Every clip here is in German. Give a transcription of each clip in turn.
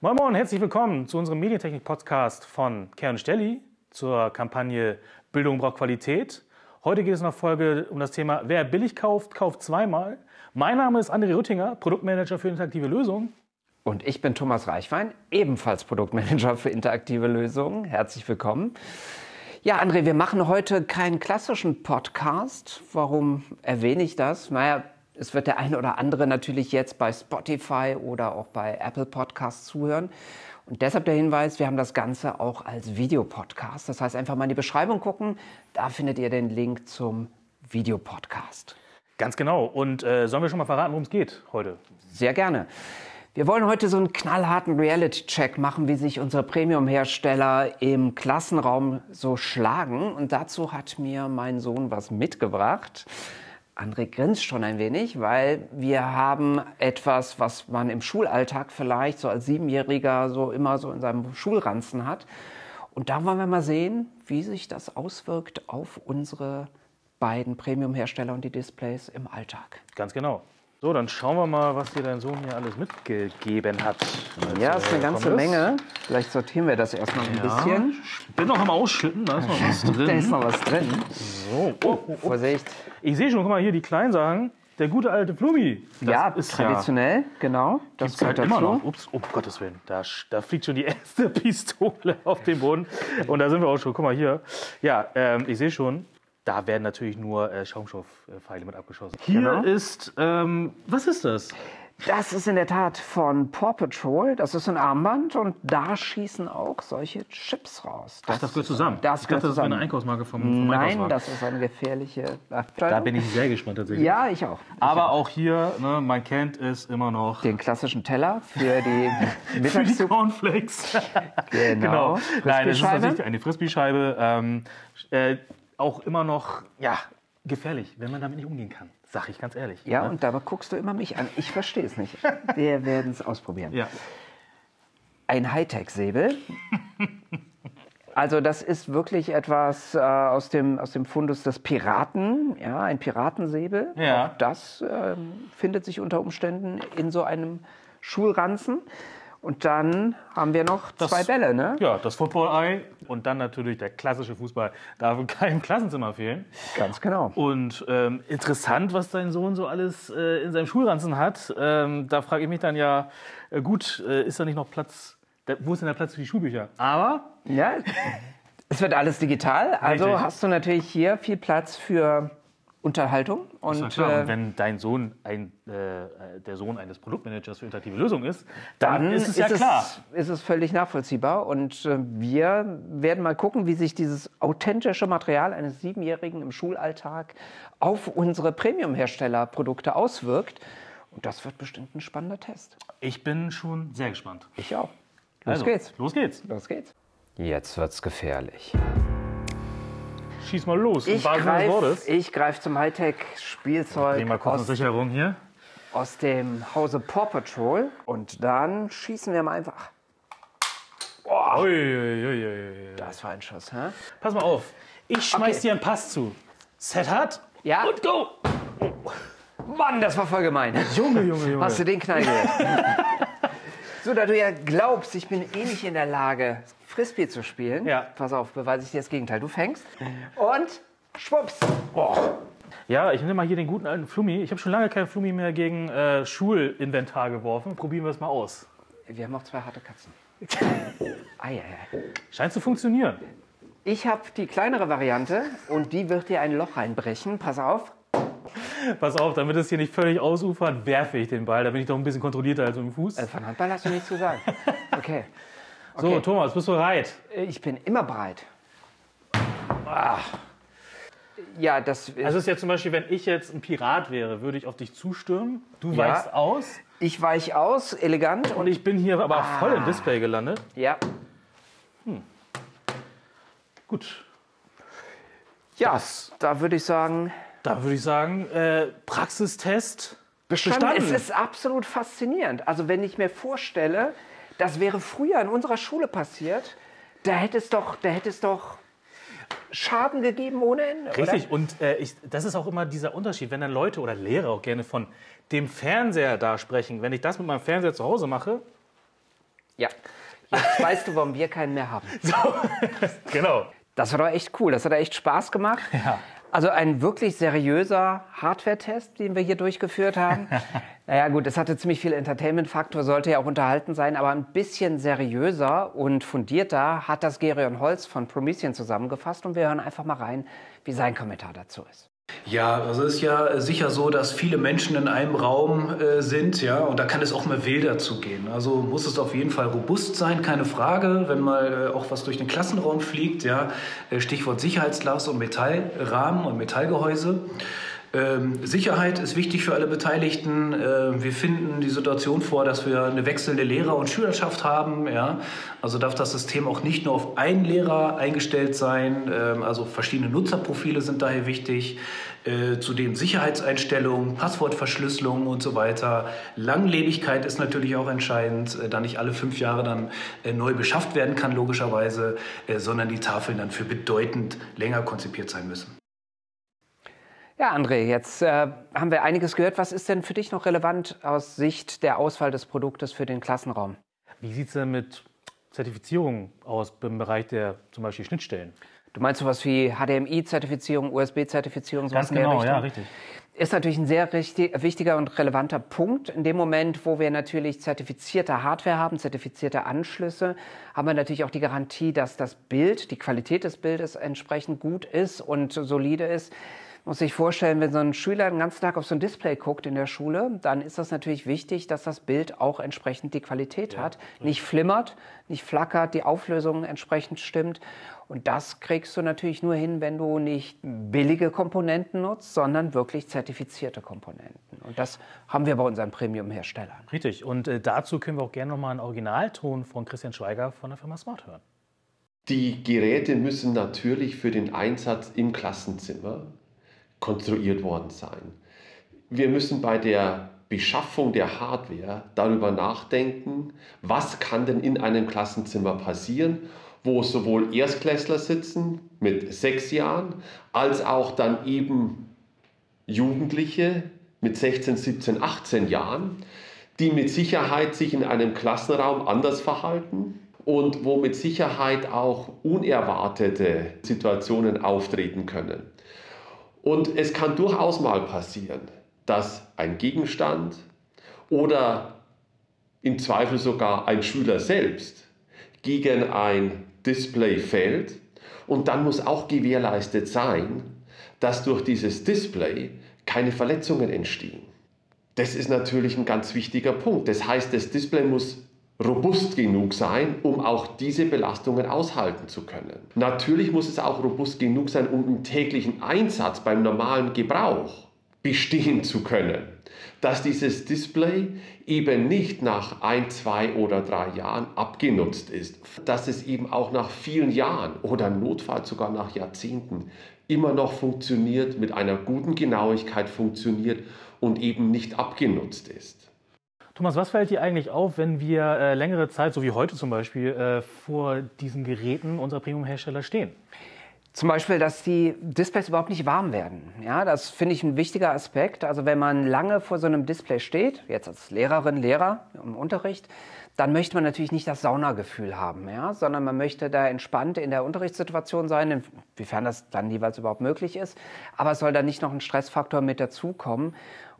Moin Moin, herzlich willkommen zu unserem Medientechnik-Podcast von Kern Stelli zur Kampagne Bildung braucht Qualität. Heute geht es in der Folge um das Thema Wer billig kauft, kauft zweimal. Mein Name ist André Rüttinger, Produktmanager für interaktive Lösungen. Und ich bin Thomas Reichwein, ebenfalls Produktmanager für interaktive Lösungen. Herzlich willkommen. Ja, André, wir machen heute keinen klassischen Podcast. Warum erwähne ich das? Naja, es wird der eine oder andere natürlich jetzt bei Spotify oder auch bei Apple Podcasts zuhören. Und deshalb der Hinweis, wir haben das Ganze auch als Videopodcast. Das heißt, einfach mal in die Beschreibung gucken. Da findet ihr den Link zum Videopodcast. Ganz genau. Und äh, sollen wir schon mal verraten, worum es geht heute? Sehr gerne. Wir wollen heute so einen knallharten Reality-Check machen, wie sich unsere Premium-Hersteller im Klassenraum so schlagen. Und dazu hat mir mein Sohn was mitgebracht. André grinst schon ein wenig, weil wir haben etwas, was man im Schulalltag vielleicht so als Siebenjähriger so immer so in seinem Schulranzen hat. Und da wollen wir mal sehen, wie sich das auswirkt auf unsere beiden Premium-Hersteller und die Displays im Alltag. Ganz genau. So, dann schauen wir mal, was dir dein Sohn hier alles mitgegeben hat. Ja, ist eine ganze Menge. Vielleicht sortieren wir das erstmal ein bisschen. Ich bin noch am Ausschütten, da ist noch was drin. Da ist noch was drin. So, oh, oh, oh. Vorsicht. Ich sehe schon, guck mal hier, die Kleinen sagen, der gute alte Flummi. Das ja, ist traditionell, genau. Das halt gehört immer dazu. noch. Ups, um Gottes Willen, da, sch- da fliegt schon die erste Pistole auf den Boden. Und da sind wir auch schon. Guck mal hier. Ja, ähm, ich sehe schon, da werden natürlich nur äh, Schaumstoffpfeile mit abgeschossen. Hier Genau. ist, ähm, was ist das? Das ist in der Tat von Paw Patrol. Das ist ein Armband und da schießen auch solche Chips raus. Ach, das gehört zusammen. Das ich gehört dachte, das wäre eine. Einkaufsmarke vom, vom Nein, das ist eine gefährliche Da Abteilung. bin ich sehr gespannt tatsächlich. Ja, ich auch. Ich Aber auch. auch hier, ne, man kennt es immer noch. den klassischen Teller für die Für die Mittagssuppe. Cornflakes. Genau. Nein, das ist tatsächlich eine Frisbee-Scheibe. Ähm, äh, auch immer noch, ja, gefährlich, wenn man damit nicht umgehen kann. Sag ich ganz ehrlich. Ja, ne? und dabei guckst du immer mich an. Ich verstehe es nicht. Wir werden es ausprobieren. ja. Ein Hightech-Säbel. Also das ist wirklich etwas äh, aus, dem, aus dem Fundus des Piraten, ja, ein Piratensäbel. Ja. Auch das ähm, findet sich unter Umständen in so einem Schulranzen. Und dann haben wir noch Das- zwei Bälle, ne? Ja, das Football-Eye und dann natürlich der klassische Fußball. Darf in keinem Klassenzimmer fehlen. Ganz genau. Und ähm, interessant, was dein Sohn so alles äh, in seinem Schulranzen hat. Ähm, da frage ich mich dann ja, äh, gut, äh, ist da nicht noch Platz? Da, wo ist denn der Platz für die Schulbücher? Aber Ja, es wird alles digital. Also Richtig. hast du natürlich hier viel Platz für Unterhaltung. Und, Und, klar, äh, und wenn dein Sohn ein, äh, der Sohn eines Produktmanagers für interaktive Lösungen ist, dann, dann ist es ja klar. ist es völlig nachvollziehbar. Und äh, wir werden mal gucken, wie sich dieses authentische Material eines Siebenjährigen im Schulalltag auf unsere Premium-Hersteller-Produkte auswirkt. Und das wird bestimmt ein spannender Test. Ich bin schon sehr gespannt. Ich auch. Los Also, geht's. Los geht's. Los geht's. Jetzt wird's gefährlich. Schieß mal los. Ich greife greif zum Hightech-Spielzeug Nehmen wir kurz eine Sicherung hier. aus dem Hause Paw Patrol. Und dann schießen wir mal einfach. Ui, ui, ui, ui. Das war ein Schuss, hä? Pass mal auf. Ich schmeiß Okay. dir einen Pass zu. Set hat Ja. und go. Mann, das war voll gemein. Junge, Junge, Junge. Hast du den Knall gehört? so, da du ja glaubst, ich bin eh nicht in der Lage, Frisbee zu spielen, Ja. pass auf, beweise ich dir das Gegenteil. Du fängst und schwupps. Ja, ich nehme mal hier den guten alten Flummi. Ich habe schon lange keinen Flummi mehr gegen äh, Schulinventar geworfen. Probieren wir es mal aus. Wir haben noch zwei harte Katzen. Eieiei. Scheint zu funktionieren. Ich habe die kleinere Variante und die wird dir ein Loch reinbrechen. Pass auf. Pass auf, damit es hier nicht völlig ausufert, werfe ich den Ball. Da bin ich doch ein bisschen kontrollierter als mit dem Fuß. Äh, Von Handball hast du nichts zu sagen. Okay. So, okay. Thomas, bist du bereit? Ich bin immer bereit. Ah. Ja, das Also es ist ja zum Beispiel, wenn ich jetzt ein Pirat wäre, würde ich auf dich zustürmen. Du Ja. weichst aus. ich weich aus, elegant Und und ich bin hier aber voll im Display gelandet. ja. Gut. Ja, da würde ich sagen, Da würde ich sagen, äh, Praxistest bestanden. bestanden. Es ist absolut faszinierend. Also wenn ich mir vorstelle, das wäre früher in unserer Schule passiert, da hätte es doch, da hätte es doch Schaden gegeben ohne Ende. Richtig, und äh, ich, das ist auch immer dieser Unterschied, wenn dann Leute oder Lehrer auch gerne von dem Fernseher da sprechen. Wenn ich das mit meinem Fernseher zu Hause mache, Ja. Jetzt weißt du, warum wir keinen mehr haben. So, genau. Das war doch echt cool. Das hat echt Spaß gemacht. Ja. Also ein wirklich seriöser Hardware-Test, den wir hier durchgeführt haben. naja gut, es hatte ziemlich viel Entertainment-Faktor, sollte ja auch unterhalten sein, aber ein bisschen seriöser und fundierter hat das Gerion Holz von Promethean zusammengefasst und wir hören einfach mal rein, wie sein Kommentar dazu ist. Ja, also es ist ja sicher so, dass viele Menschen in einem Raum äh, sind, ja, und da kann es auch mal wilder zugehen. Also muss es auf jeden Fall robust sein, keine Frage, wenn mal äh, auch was durch den Klassenraum fliegt, ja. Äh, Stichwort Sicherheitsglas und Metallrahmen und Metallgehäuse. Ähm, Sicherheit ist wichtig für alle Beteiligten. Äh, wir finden die Situation vor, dass wir eine wechselnde Lehrer- und Schülerschaft haben. Ja? Also darf das System auch nicht nur auf einen Lehrer eingestellt sein. Ähm, also verschiedene Nutzerprofile sind daher wichtig. Äh, zudem Sicherheitseinstellungen, Passwortverschlüsselung und so weiter. Langlebigkeit ist natürlich auch entscheidend, äh, da nicht alle fünf Jahre dann äh, neu beschafft werden kann, logischerweise, äh, sondern die Tafeln dann für bedeutend länger konzipiert sein müssen. Ja, André, jetzt äh, haben wir einiges gehört. Was ist denn für dich noch relevant aus Sicht der Auswahl des Produktes für den Klassenraum? Wie sieht es denn mit Zertifizierung aus im Bereich der zum Beispiel Schnittstellen? Du meinst sowas wie HDMI-Zertifizierung, USB-Zertifizierung, sowas Ganz in der genau, Richtung? ja, richtig. Ist natürlich ein sehr richtig, wichtiger und relevanter Punkt. In dem Moment, wo wir natürlich zertifizierte Hardware haben, zertifizierte Anschlüsse, haben wir natürlich auch die Garantie, dass das Bild, die Qualität des Bildes entsprechend gut ist und solide ist. Muss sich vorstellen, wenn so ein Schüler den ganzen Tag auf so ein Display guckt in der Schule, dann ist das natürlich wichtig, dass das Bild auch entsprechend die Qualität hat. Nicht flimmert, nicht flackert, die Auflösung entsprechend stimmt. Und das kriegst du natürlich nur hin, wenn du nicht billige Komponenten nutzt, sondern wirklich zertifizierte Komponenten. Und das haben wir bei unseren Premium-Herstellern. Richtig. Und äh, dazu können wir auch gerne nochmal einen Originalton von Christian Schweiger von der Firma Smart hören. Die Geräte müssen natürlich für den Einsatz im Klassenzimmer konstruiert worden sein. Wir müssen bei der Beschaffung der Hardware darüber nachdenken, was kann denn in einem Klassenzimmer passieren, wo sowohl Erstklässler sitzen mit sechs Jahren, als auch dann eben Jugendliche mit 16, 17, 18 Jahren, die mit Sicherheit sich in einem Klassenraum anders verhalten und wo mit Sicherheit auch unerwartete Situationen auftreten können. Und es kann durchaus mal passieren, dass ein Gegenstand oder im Zweifel sogar ein Schüler selbst gegen ein Display fällt. Und dann muss auch gewährleistet sein, dass durch dieses Display keine Verletzungen entstehen. Das ist natürlich ein ganz wichtiger Punkt. Das heißt, das Display muss robust genug sein, um auch diese Belastungen aushalten zu können. Natürlich muss es auch robust genug sein, um im täglichen Einsatz beim normalen Gebrauch bestehen zu können. Dass dieses Display eben nicht nach ein, zwei oder drei Jahren abgenutzt ist. Dass es eben auch nach vielen Jahren oder im Notfall sogar nach Jahrzehnten immer noch funktioniert, mit einer guten Genauigkeit funktioniert und eben nicht abgenutzt ist. Thomas, was fällt dir eigentlich auf, wenn wir äh, längere Zeit, so wie heute zum Beispiel, äh, vor diesen Geräten unserer Premium-Hersteller stehen? Zum Beispiel, dass die Displays überhaupt nicht warm werden. Ja, das finde ich ein wichtiger Aspekt. Also wenn man lange vor so einem Display steht, jetzt als Lehrerin, Lehrer im Unterricht, dann möchte man natürlich nicht das Saunagefühl haben, ja, sondern man möchte da entspannt in der Unterrichtssituation sein, inwiefern das dann jeweils überhaupt möglich ist. Aber es soll da nicht noch ein Stressfaktor mit dazukommen.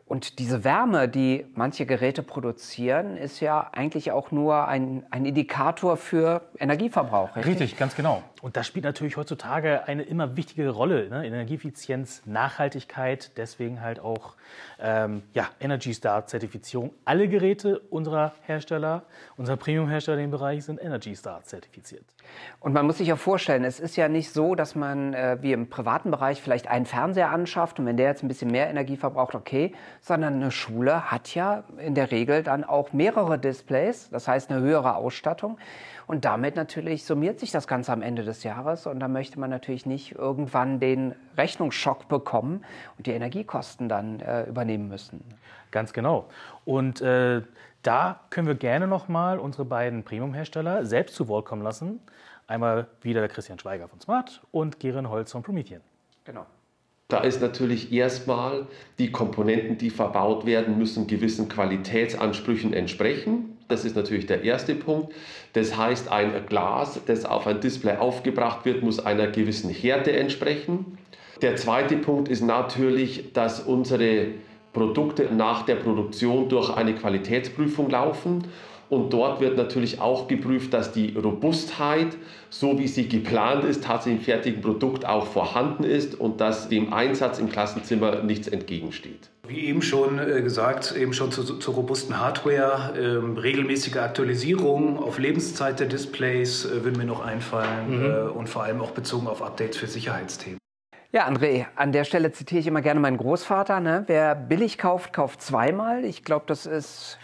Und diese Wärme, die manche Geräte produzieren, ist ja eigentlich auch nur ein, ein Indikator für Energieverbrauch. Richtig? Richtig, ganz genau. Und das spielt natürlich heutzutage eine immer wichtigere Rolle. Ne? Energieeffizienz, Nachhaltigkeit, deswegen halt auch ähm, ja, Energy Star Zertifizierung. Alle Geräte unserer Hersteller, unserer Premium-Hersteller dem Bereich sind Energy Star zertifiziert. Und man muss sich ja vorstellen, es ist ja nicht so, dass man äh, wie im privaten Bereich vielleicht einen Fernseher anschafft und wenn der jetzt ein bisschen mehr Energie verbraucht, okay, sondern eine Schule hat ja in der Regel dann auch mehrere Displays, das heißt eine höhere Ausstattung. Und damit natürlich summiert sich das Ganze am Ende des Jahres. Und da möchte man natürlich nicht irgendwann den Rechnungsschock bekommen und die Energiekosten dann äh, übernehmen müssen. Ganz genau. Und äh, da können wir gerne nochmal unsere beiden Premium-Hersteller selbst zu Wort kommen lassen. Einmal wieder der Christian Schweiger von Smart und Geren Holz von Promethean. Genau. Da ist natürlich erstmal die Komponenten, die verbaut werden, müssen gewissen Qualitätsansprüchen entsprechen. Das ist natürlich der erste Punkt. Das heißt, ein Glas, das auf ein Display aufgebracht wird, muss einer gewissen Härte entsprechen. Der zweite Punkt ist natürlich, dass unsere Produkte nach der Produktion durch eine Qualitätsprüfung laufen. Und dort wird natürlich auch geprüft, dass die Robustheit, so wie sie geplant ist, tatsächlich im fertigen Produkt auch vorhanden ist und dass dem Einsatz im Klassenzimmer nichts entgegensteht. Wie eben schon äh, gesagt, eben schon zur, zur robusten Hardware, ähm, regelmäßige Aktualisierung auf Lebenszeit der Displays äh, würden mir noch einfallen mhm. äh, und vor allem auch bezogen auf Updates für Sicherheitsthemen. Ja, André, an der Stelle zitiere ich immer gerne meinen Großvater. Ne? Wer billig kauft, kauft zweimal. Ich glaube, das ist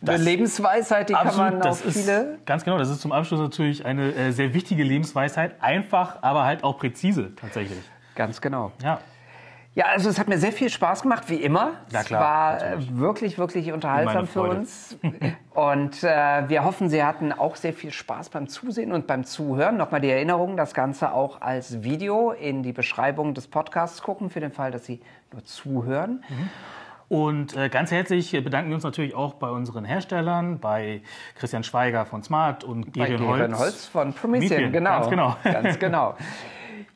eine das Lebensweisheit, die absolut, kann man auf viele... ganz genau, das ist zum Abschluss natürlich eine äh, sehr wichtige Lebensweisheit. Einfach, aber halt auch präzise tatsächlich. Ganz genau. Ja. Ja, also es hat mir sehr viel Spaß gemacht, wie immer. Ja, klar, es war äh, natürlich. wirklich, wirklich unterhaltsam für uns. Und äh, wir hoffen, Sie hatten auch sehr viel Spaß beim Zusehen und beim Zuhören. Nochmal die Erinnerung, das Ganze auch als Video in die Beschreibung des Podcasts gucken, für den Fall, dass Sie nur zuhören. Mhm. Und äh, ganz herzlich bedanken wir uns natürlich auch bei unseren Herstellern, bei Christian Schweiger von Smart und Gerion Holz. Holz von Promethean, genau. Ganz genau. Ganz genau.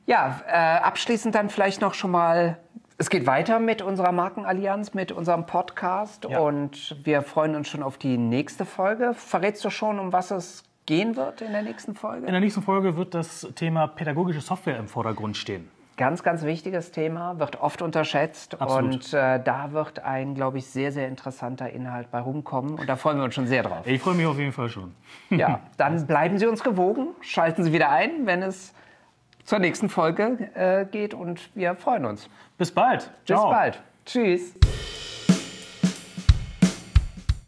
Ja, äh, abschließend dann vielleicht noch schon mal es geht weiter mit unserer Markenallianz, mit unserem Podcast ja. und wir freuen uns schon auf die nächste Folge. Verrätst du schon, um was es gehen wird in der nächsten Folge? In der nächsten Folge wird das Thema pädagogische Software im Vordergrund stehen. Ganz, ganz wichtiges Thema, wird oft unterschätzt Absolut. und äh, da wird ein, glaube ich, sehr, sehr interessanter Inhalt bei rumkommen und da freuen wir uns schon sehr drauf. Ich freue mich auf jeden Fall schon. Ja, dann bleiben Sie uns gewogen, schalten Sie wieder ein, wenn es zur nächsten Folge äh, geht und wir freuen uns. Bis bald. Bis bald. Tschüss.